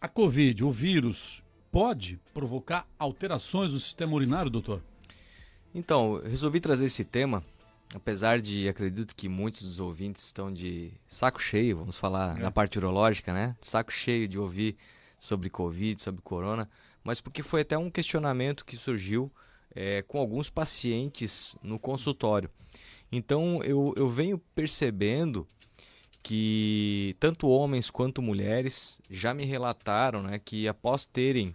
A Covid, o vírus, pode provocar alterações no sistema urinário, doutor? Então, resolvi trazer esse tema, apesar de acredito que muitos dos ouvintes estão de saco cheio, vamos falar é. na parte urológica, né? Saco cheio de ouvir sobre Covid, sobre corona, mas porque foi até um questionamento que surgiu é, com alguns pacientes no consultório. Então eu, eu venho percebendo que tanto homens quanto mulheres já me relataram né, que após terem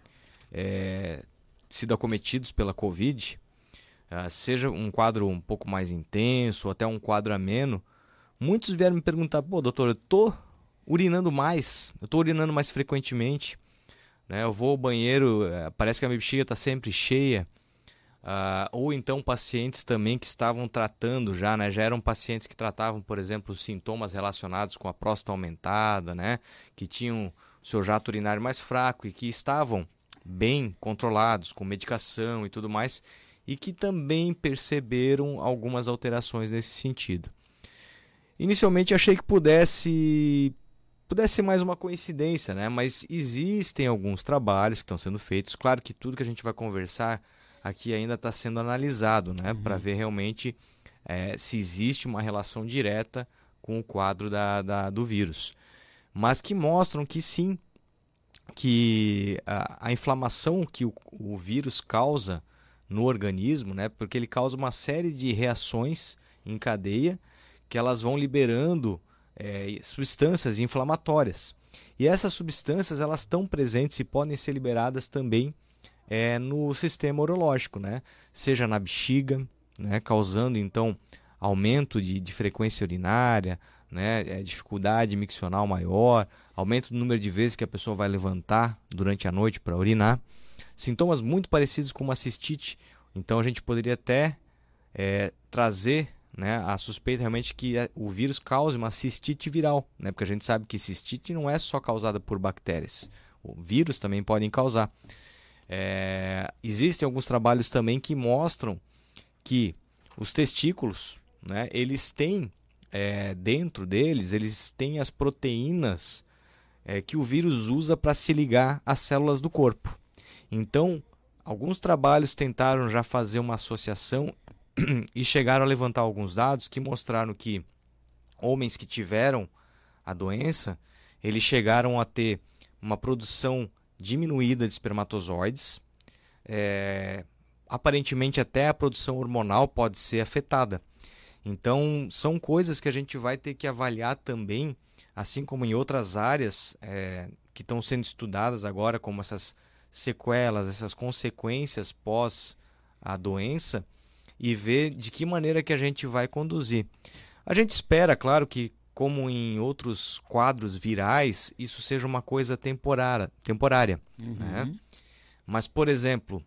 é, sido acometidos pela Covid, uh, seja um quadro um pouco mais intenso, ou até um quadro ameno, muitos vieram me perguntar: pô, doutor, eu tô urinando mais, eu tô urinando mais frequentemente, né? eu vou ao banheiro, uh, parece que a minha bexiga está sempre cheia. Uh, ou então pacientes também que estavam tratando já, né? Já eram pacientes que tratavam, por exemplo, sintomas relacionados com a próstata aumentada, né? Que tinham seu jato urinário mais fraco e que estavam bem controlados com medicação e tudo mais, e que também perceberam algumas alterações nesse sentido. Inicialmente achei que pudesse pudesse ser mais uma coincidência, né? Mas existem alguns trabalhos que estão sendo feitos. Claro que tudo que a gente vai conversar aqui ainda está sendo analisado, né, uhum. para ver realmente é, se existe uma relação direta com o quadro da, da, do vírus. Mas que mostram que sim, que a, a inflamação que o, o, vírus causa no organismo, né, porque ele causa uma série de reações em cadeia que elas vão liberando é, substâncias inflamatórias. E essas substâncias elas estão presentes e podem ser liberadas também é, no sistema urológico, né? seja na bexiga, né? causando então aumento de, de frequência urinária, né? É, dificuldade miccional maior, aumento do número de vezes que a pessoa vai levantar durante a noite para urinar. Sintomas muito parecidos com uma cistite, então a gente poderia até é, trazer né, a suspeita realmente que o vírus cause uma cistite viral, né, porque a gente sabe que cistite não é só causada por bactérias, o vírus também podem causar. É, existem alguns trabalhos também que mostram que os testículos, né, eles têm é, dentro deles, eles têm as proteínas é, que o vírus usa para se ligar às células do corpo. Então, alguns trabalhos tentaram já fazer uma associação e chegaram a levantar alguns dados que mostraram que homens que tiveram a doença, eles chegaram a ter uma produção diminuída de espermatozoides. É, aparentemente, até a produção hormonal pode ser afetada. Então, são coisas que a gente vai ter que avaliar também, assim como em outras áreas é, que estão sendo estudadas agora, como essas sequelas, essas consequências pós a doença, e ver de que maneira que a gente vai conduzir. A gente espera, claro, que como em outros quadros virais, isso seja uma coisa temporária. temporária uhum. né? Mas, por exemplo,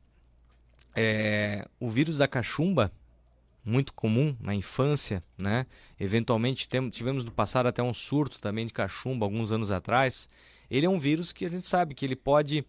é, o vírus da cachumba, muito comum na infância, né? eventualmente tem, tivemos no passado até um surto também de cachumba alguns anos atrás. Ele é um vírus que a gente sabe que ele pode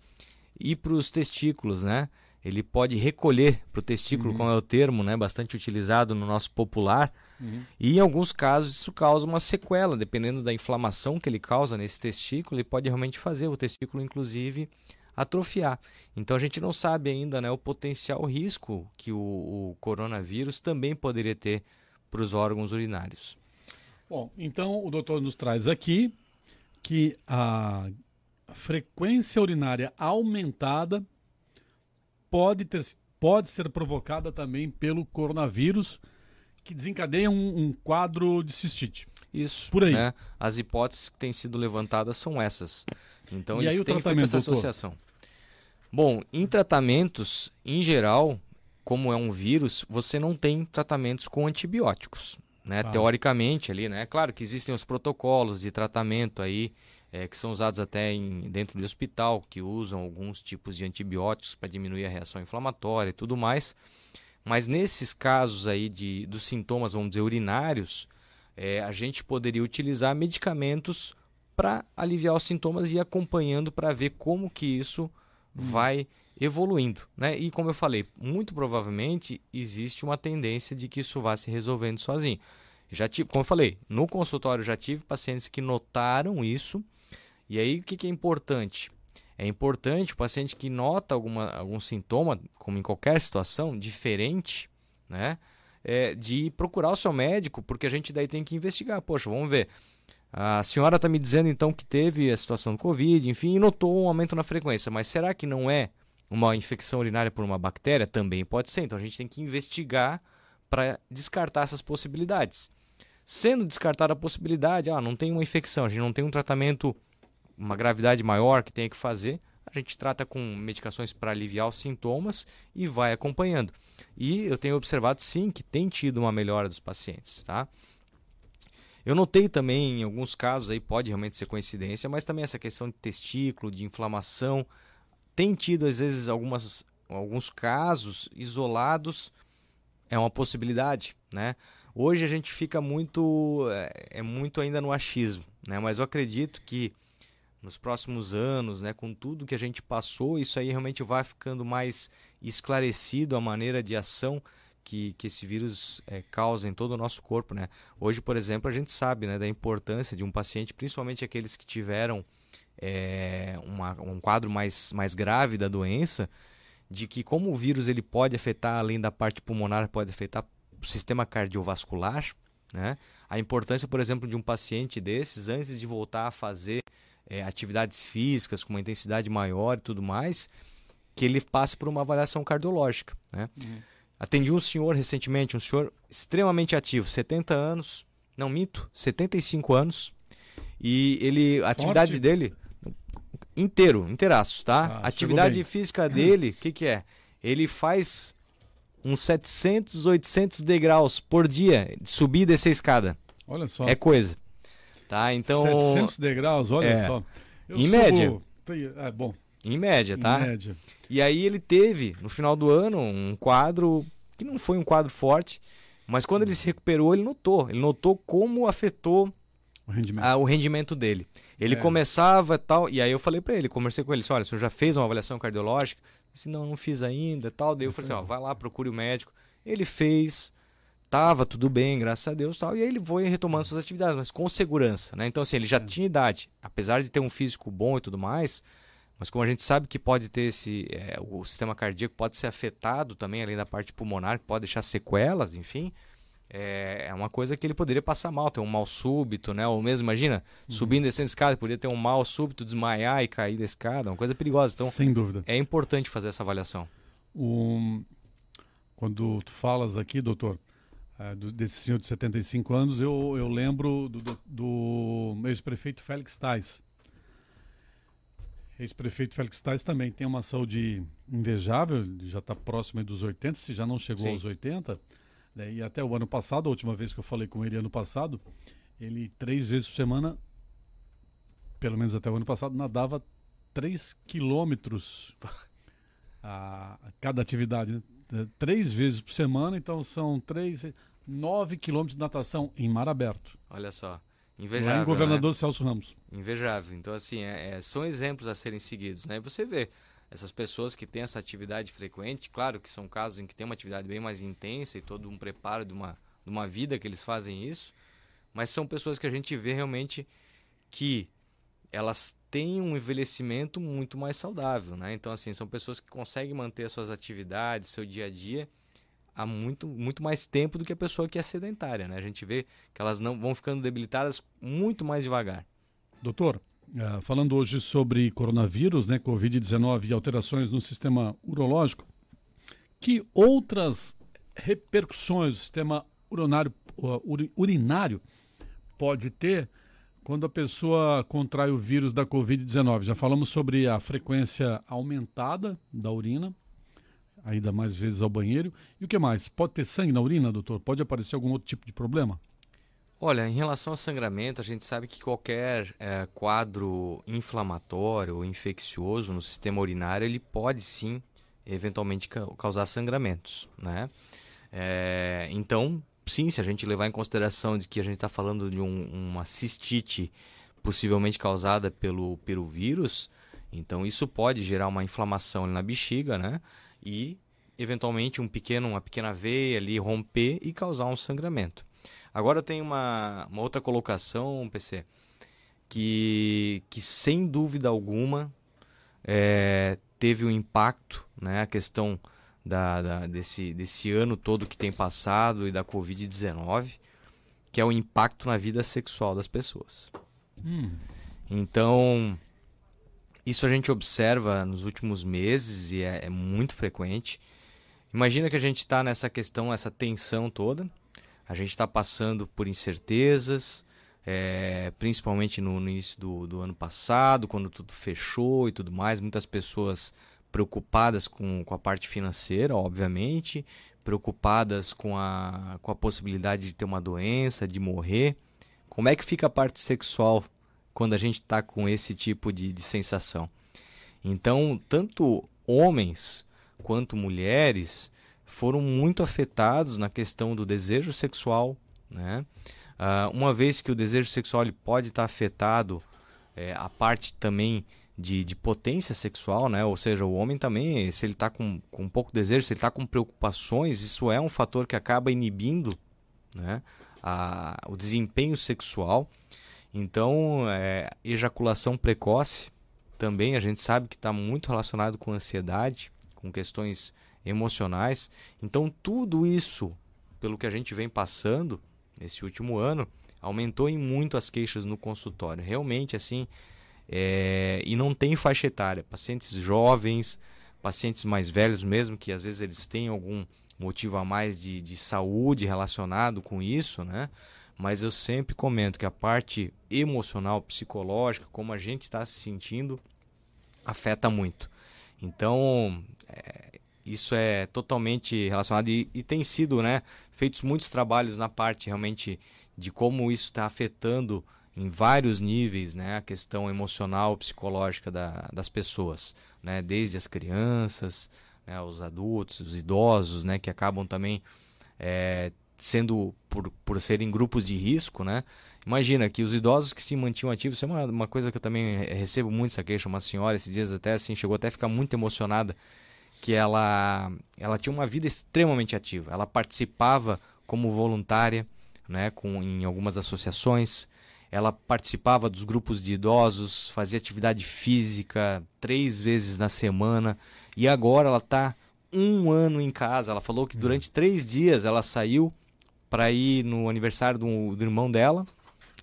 ir para os testículos, né? ele pode recolher para o testículo, uhum. como é o termo, né, bastante utilizado no nosso popular. Uhum. E em alguns casos isso causa uma sequela, dependendo da inflamação que ele causa nesse testículo, ele pode realmente fazer o testículo, inclusive, atrofiar. Então a gente não sabe ainda né, o potencial risco que o, o coronavírus também poderia ter para os órgãos urinários. Bom, então o doutor nos traz aqui que a frequência urinária aumentada pode, ter, pode ser provocada também pelo coronavírus, que desencadeia um, um quadro de cistite. Isso. Por aí. Né? As hipóteses que têm sido levantadas são essas. Então, e eles aí, têm feito essa associação. Doutor? Bom, em tratamentos, em geral, como é um vírus, você não tem tratamentos com antibióticos. Né? Ah. Teoricamente ali, né? Claro que existem os protocolos de tratamento aí é, que são usados até em, dentro do hospital, que usam alguns tipos de antibióticos para diminuir a reação inflamatória e tudo mais. Mas nesses casos aí de, dos sintomas, vamos dizer, urinários, é, a gente poderia utilizar medicamentos para aliviar os sintomas e ir acompanhando para ver como que isso hum. vai evoluindo. Né? E como eu falei, muito provavelmente existe uma tendência de que isso vá se resolvendo sozinho. Já tive, como eu falei, no consultório já tive pacientes que notaram isso e aí o que, que é importante? É importante o paciente que nota alguma, algum sintoma, como em qualquer situação, diferente, né? É, de procurar o seu médico, porque a gente daí tem que investigar. Poxa, vamos ver. A senhora está me dizendo então que teve a situação do Covid, enfim, e notou um aumento na frequência, mas será que não é uma infecção urinária por uma bactéria? Também pode ser. Então a gente tem que investigar para descartar essas possibilidades. Sendo descartada a possibilidade, ah, não tem uma infecção, a gente não tem um tratamento, uma gravidade maior que tenha que fazer, a gente trata com medicações para aliviar os sintomas e vai acompanhando. E eu tenho observado sim que tem tido uma melhora dos pacientes, tá? Eu notei também em alguns casos aí pode realmente ser coincidência, mas também essa questão de testículo, de inflamação, tem tido às vezes algumas alguns casos isolados é uma possibilidade, né? Hoje a gente fica muito é, é muito ainda no achismo, né? Mas eu acredito que nos próximos anos, né, com tudo que a gente passou, isso aí realmente vai ficando mais esclarecido a maneira de ação que, que esse vírus é, causa em todo o nosso corpo, né? Hoje, por exemplo, a gente sabe, né, da importância de um paciente, principalmente aqueles que tiveram é, uma, um quadro mais, mais grave da doença, de que como o vírus ele pode afetar, além da parte pulmonar, pode afetar o sistema cardiovascular, né? A importância, por exemplo, de um paciente desses, antes de voltar a fazer é, atividades físicas com uma intensidade maior e tudo mais, que ele passe por uma avaliação cardiológica, né? Uhum. Atendi um senhor recentemente, um senhor extremamente ativo, 70 anos, não mito, 75 anos, e ele, a atividade Forte. dele inteiro, inteiraço, tá? Ah, a atividade física dele, o que que é? Ele faz uns 700, 800 degraus por dia, de subir e descer a escada. Olha só. É coisa. Tá? Então 700 degraus, olha é. só. Eu em subo... média. É bom. Em média, tá? Em média. E aí ele teve, no final do ano, um quadro que não foi um quadro forte, mas quando ele se recuperou, ele notou. Ele notou como afetou o rendimento, a, o rendimento dele. Ele é. começava tal, e aí eu falei para ele, conversei com ele, disse, olha, o senhor já fez uma avaliação cardiológica? Disse, não, não fiz ainda, tal. Daí eu falei assim, ó, vai lá, procure o médico. Ele fez, tava tudo bem, graças a Deus, tal. E aí ele foi retomando suas atividades, mas com segurança, né? Então assim, ele já tinha idade, apesar de ter um físico bom e tudo mais, mas como a gente sabe que pode ter esse, é, o sistema cardíaco pode ser afetado também, além da parte pulmonar, que pode deixar sequelas, enfim é, é uma coisa que ele poderia passar mal, ter um mal súbito, né? Ou mesmo, imagina, uhum. subindo e descendo escada, poderia ter um mal súbito, desmaiar e cair da escada, uma coisa perigosa. Então, Sem dúvida. É importante fazer essa avaliação. Um, quando tu falas aqui, doutor, é, do, desse senhor de 75 anos, eu, eu lembro do, do, do ex-prefeito Félix Tais. Ex-prefeito Félix Tais também tem uma saúde invejável, já está próximo dos 80, se já não chegou Sim. aos 80 né? E até o ano passado, a última vez que eu falei com ele ano passado, ele três vezes por semana, pelo menos até o ano passado, nadava três quilômetros a, cada atividade. Né? É, três vezes por semana, então são três, nove quilômetros de natação em mar aberto. Olha só. Invejável. Lá em governador né? Celso Ramos. Invejável. Então, assim, é, é, são exemplos a serem seguidos, né? Você vê, essas pessoas que têm essa atividade frequente, claro que são casos em que tem uma atividade bem mais intensa e todo um preparo de uma, de uma vida que eles fazem isso, mas são pessoas que a gente vê realmente que elas têm um envelhecimento muito mais saudável, né? Então, assim, são pessoas que conseguem manter suas atividades, seu dia a dia há muito, muito mais tempo do que a pessoa que é sedentária, né? A gente vê que elas não vão ficando debilitadas muito mais devagar. Doutor, Uh, falando hoje sobre coronavírus, né, Covid-19 e alterações no sistema urológico, que outras repercussões o sistema urinário, urinário pode ter quando a pessoa contrai o vírus da Covid-19? Já falamos sobre a frequência aumentada da urina, a ida mais vezes ao banheiro. E o que mais? Pode ter sangue na urina, doutor? Pode aparecer algum outro tipo de problema? Olha, em relação ao sangramento, a gente sabe que qualquer é, quadro inflamatório ou infeccioso no sistema urinário, ele pode sim, eventualmente, causar sangramentos, né? É, então, sim, se a gente levar em consideração de que a gente está falando de um, uma cistite possivelmente causada pelo, pelo vírus, então isso pode gerar uma inflamação na bexiga, né? E, eventualmente, um pequeno, uma pequena veia ali romper e causar um sangramento. Agora tem uma, uma outra colocação, PC, que, que sem dúvida alguma é, teve um impacto, né? A questão da, da, desse, desse ano todo que tem passado e da Covid-19, que é o impacto na vida sexual das pessoas. Hum. Então, isso a gente observa nos últimos meses e é, é muito frequente. Imagina que a gente está nessa questão, essa tensão toda. A gente está passando por incertezas, é, principalmente no, no início do, do, ano passado, quando tudo fechou e tudo mais, muitas pessoas preocupadas com, com a parte financeira, obviamente, preocupadas com a, com a possibilidade de ter uma doença, de morrer. Como é que fica a parte sexual quando a gente está com esse tipo de, de sensação? Então, tanto homens quanto mulheres foram muito afetados na questão do desejo sexual, né? Uh, uma vez que o desejo sexual ele pode estar afetado, é, a parte também de, de, potência sexual, né? Ou seja, o homem também, se ele está com, com pouco de desejo, se ele está com preocupações, isso é um fator que acaba inibindo né? a, o desempenho sexual. Então, é, ejaculação precoce também a gente sabe que está muito relacionado com ansiedade, com questões emocionais. Então, tudo isso, pelo que a gente vem passando, nesse último ano, aumentou em muito as queixas no consultório. Realmente, assim, é... e não tem faixa etária. Pacientes jovens, pacientes mais velhos mesmo, que às vezes eles têm algum motivo a mais de, de saúde relacionado com isso, né? Mas eu sempre comento que a parte emocional, psicológica, como a gente está se sentindo, afeta muito. Então, é, isso é totalmente relacionado e, e, tem sido né, feitos muitos trabalhos na parte realmente de como isso está afetando em vários níveis né, a questão emocional, psicológica da, das pessoas, né, desde as crianças, né, os adultos, os idosos, né, que acabam também é, sendo por, por serem grupos de risco, né? Imagina que os idosos que se mantinham ativos, isso é uma, uma coisa que eu também recebo muito essa queixa, uma senhora esses dias até assim chegou até a ficar muito emocionada que ela, ela tinha uma vida extremamente ativa. Ela participava como voluntária né, com, em algumas associações. Ela participava dos grupos de idosos, fazia atividade física três vezes na semana. E agora ela está um ano em casa. Ela falou que hum. durante três dias ela saiu para ir no aniversário do, do irmão dela.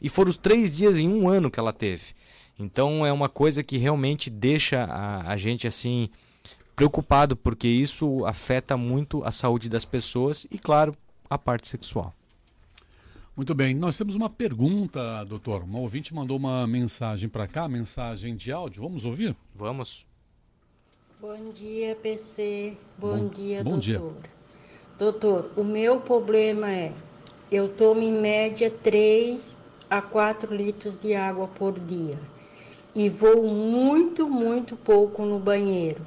E foram os três dias em um ano que ela teve. Então é uma coisa que realmente deixa a, a gente assim preocupado porque isso afeta muito a saúde das pessoas e, claro, a parte sexual. Muito bem, nós temos uma pergunta, doutor. Uma ouvinte mandou uma mensagem para cá, mensagem de áudio. Vamos ouvir? Vamos. Bom dia, PC. Bom, bom dia, bom doutor. Dia. Doutor, o meu problema é eu tomo em média 3 a 4 litros de água por dia e vou muito, muito pouco no banheiro.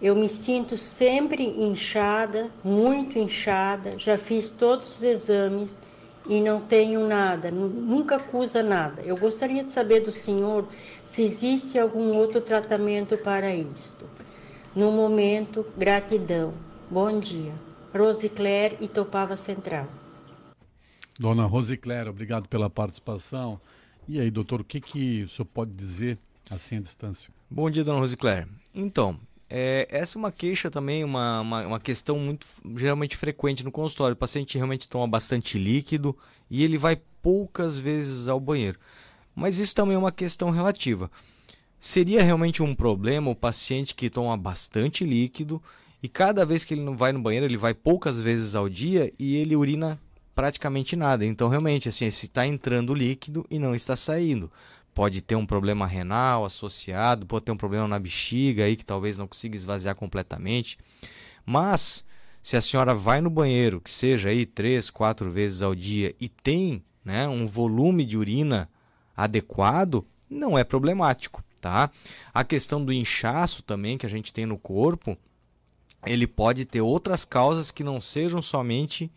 Eu me sinto sempre inchada, muito inchada. Já fiz todos os exames e não tenho nada, nunca acusa nada. Eu gostaria de saber do senhor se existe algum outro tratamento para isto. No momento, gratidão. Bom dia. Rosicler e Topava Central. Dona Rosicler, obrigado pela participação. E aí, doutor, o que, que o senhor pode dizer assim à distância? Bom dia, dona Rosicler. Então, é, essa é uma queixa também, uma, uma, uma, questão muito geralmente frequente no consultório. O paciente realmente toma bastante líquido e ele vai poucas vezes ao banheiro. Mas isso também é uma questão relativa. Seria realmente um problema o paciente que toma bastante líquido e cada vez que ele não vai no banheiro, ele vai poucas vezes ao dia e ele urina praticamente nada. Então, realmente, assim, se está entrando líquido e não está saindo pode ter um problema renal associado, pode ter um problema na bexiga aí que talvez não consiga esvaziar completamente. Mas se a senhora vai no banheiro, que seja aí três, quatro vezes ao dia e tem né, um volume de urina adequado, não é problemático, tá? A questão do inchaço também que a gente tem no corpo, ele pode ter outras causas que não sejam somente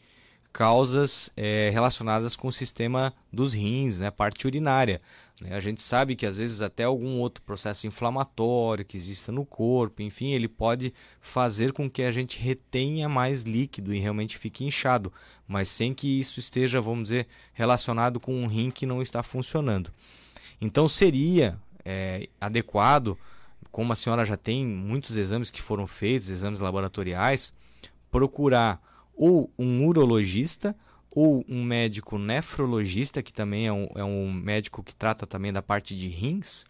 causas é, relacionadas com o sistema dos rins, né, parte urinária. Né? A gente sabe que às vezes até algum outro processo inflamatório que exista no corpo, enfim, ele pode fazer com que a gente retenha mais líquido e realmente fique inchado, mas sem que isso esteja, vamos dizer, relacionado com um rim que não está funcionando. Então seria é, adequado como a senhora já tem muitos exames que foram feitos, exames laboratoriais, procurar ou um urologista ou um médico nefrologista, que também é um, é um médico que trata também da parte de rins,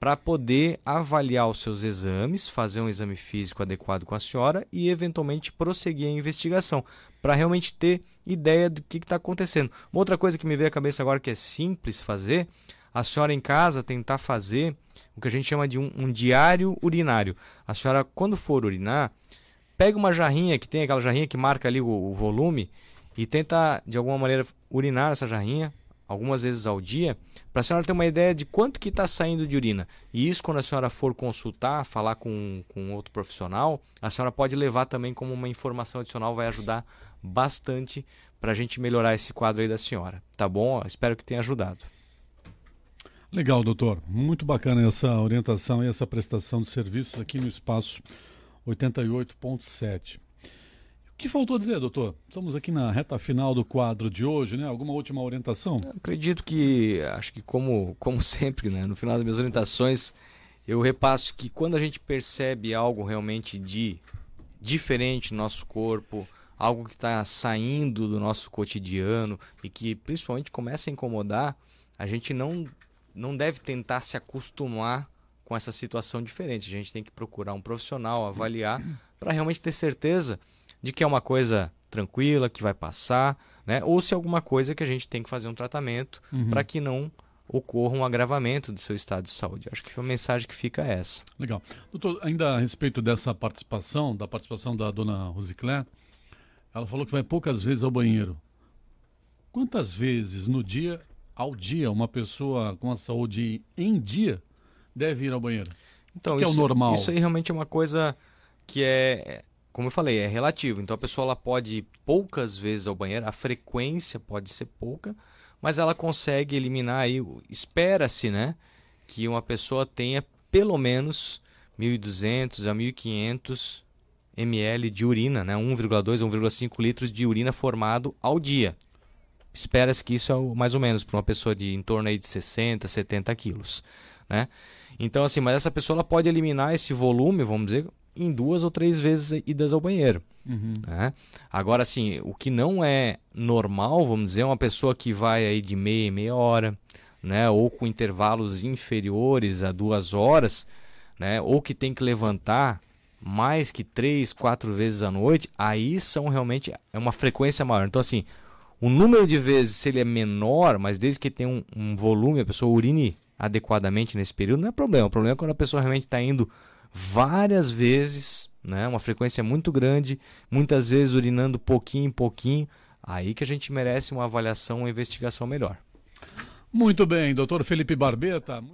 para poder avaliar os seus exames, fazer um exame físico adequado com a senhora e eventualmente prosseguir a investigação, para realmente ter ideia do que está acontecendo. Uma outra coisa que me veio à cabeça agora que é simples fazer, a senhora em casa tentar fazer o que a gente chama de um, um diário urinário. A senhora, quando for urinar, pega uma jarrinha que tem aquela jarrinha que marca ali o, o volume e tenta de alguma maneira urinar essa jarrinha algumas vezes ao dia, para a senhora ter uma ideia de quanto que está saindo de urina. E isso, quando a senhora for consultar, falar com, com outro profissional, a senhora pode levar também como uma informação adicional, vai ajudar bastante para a gente melhorar esse quadro aí da senhora. Tá bom? Espero que tenha ajudado. Legal, doutor. Muito bacana essa orientação e essa prestação de serviços aqui no espaço 88.7. O que faltou dizer, doutor? Estamos aqui na reta final do quadro de hoje, né? Alguma última orientação? Eu acredito que, acho que como, como sempre, né? no final das minhas orientações, eu repasso que quando a gente percebe algo realmente de diferente no nosso corpo, algo que está saindo do nosso cotidiano e que principalmente começa a incomodar, a gente não, não deve tentar se acostumar com essa situação diferente. A gente tem que procurar um profissional, avaliar, para realmente ter certeza de que é uma coisa tranquila, que vai passar, né? ou se é alguma coisa que a gente tem que fazer um tratamento uhum. para que não ocorra um agravamento do seu estado de saúde. Acho que a mensagem que fica é essa. Legal. Doutor, ainda a respeito dessa participação, da participação da dona Rosicler, ela falou que vai poucas vezes ao banheiro. Quantas vezes no dia, ao dia, uma pessoa com a saúde em dia deve ir ao banheiro? Então, isso, é o normal? Isso aí realmente é uma coisa que é como eu falei, é relativo. Então a pessoa ela pode ir poucas vezes ao banheiro, a frequência pode ser pouca, mas ela consegue eliminar aí, espera-se, né, que uma pessoa tenha pelo menos 1.200 a 1.500 ml de urina, né, 1,2 a 1,5 litros de urina formado ao dia. Espera-se que isso é mais ou menos para uma pessoa de em torno aí de 60, 70 quilos, né? Então assim, mas essa pessoa ela pode eliminar esse volume, vamos dizer, em duas ou três vezes idas ao banheiro. Uhum. Né? Agora, assim, o que não é normal, vamos dizer, é uma pessoa que vai aí de meia em meia hora, né? ou com intervalos inferiores a duas horas, né? ou que tem que levantar mais que três, quatro vezes à noite, aí são realmente é uma frequência maior. Então, assim, o número de vezes, se ele é menor, mas desde que tem um, um volume, a pessoa urine adequadamente nesse período, não é problema. O problema é quando a pessoa realmente está indo várias vezes, né? Uma frequência muito grande, muitas vezes urinando pouquinho em pouquinho, aí que a gente merece uma avaliação, uma investigação melhor. Muito bem, doutor Felipe Barbeta.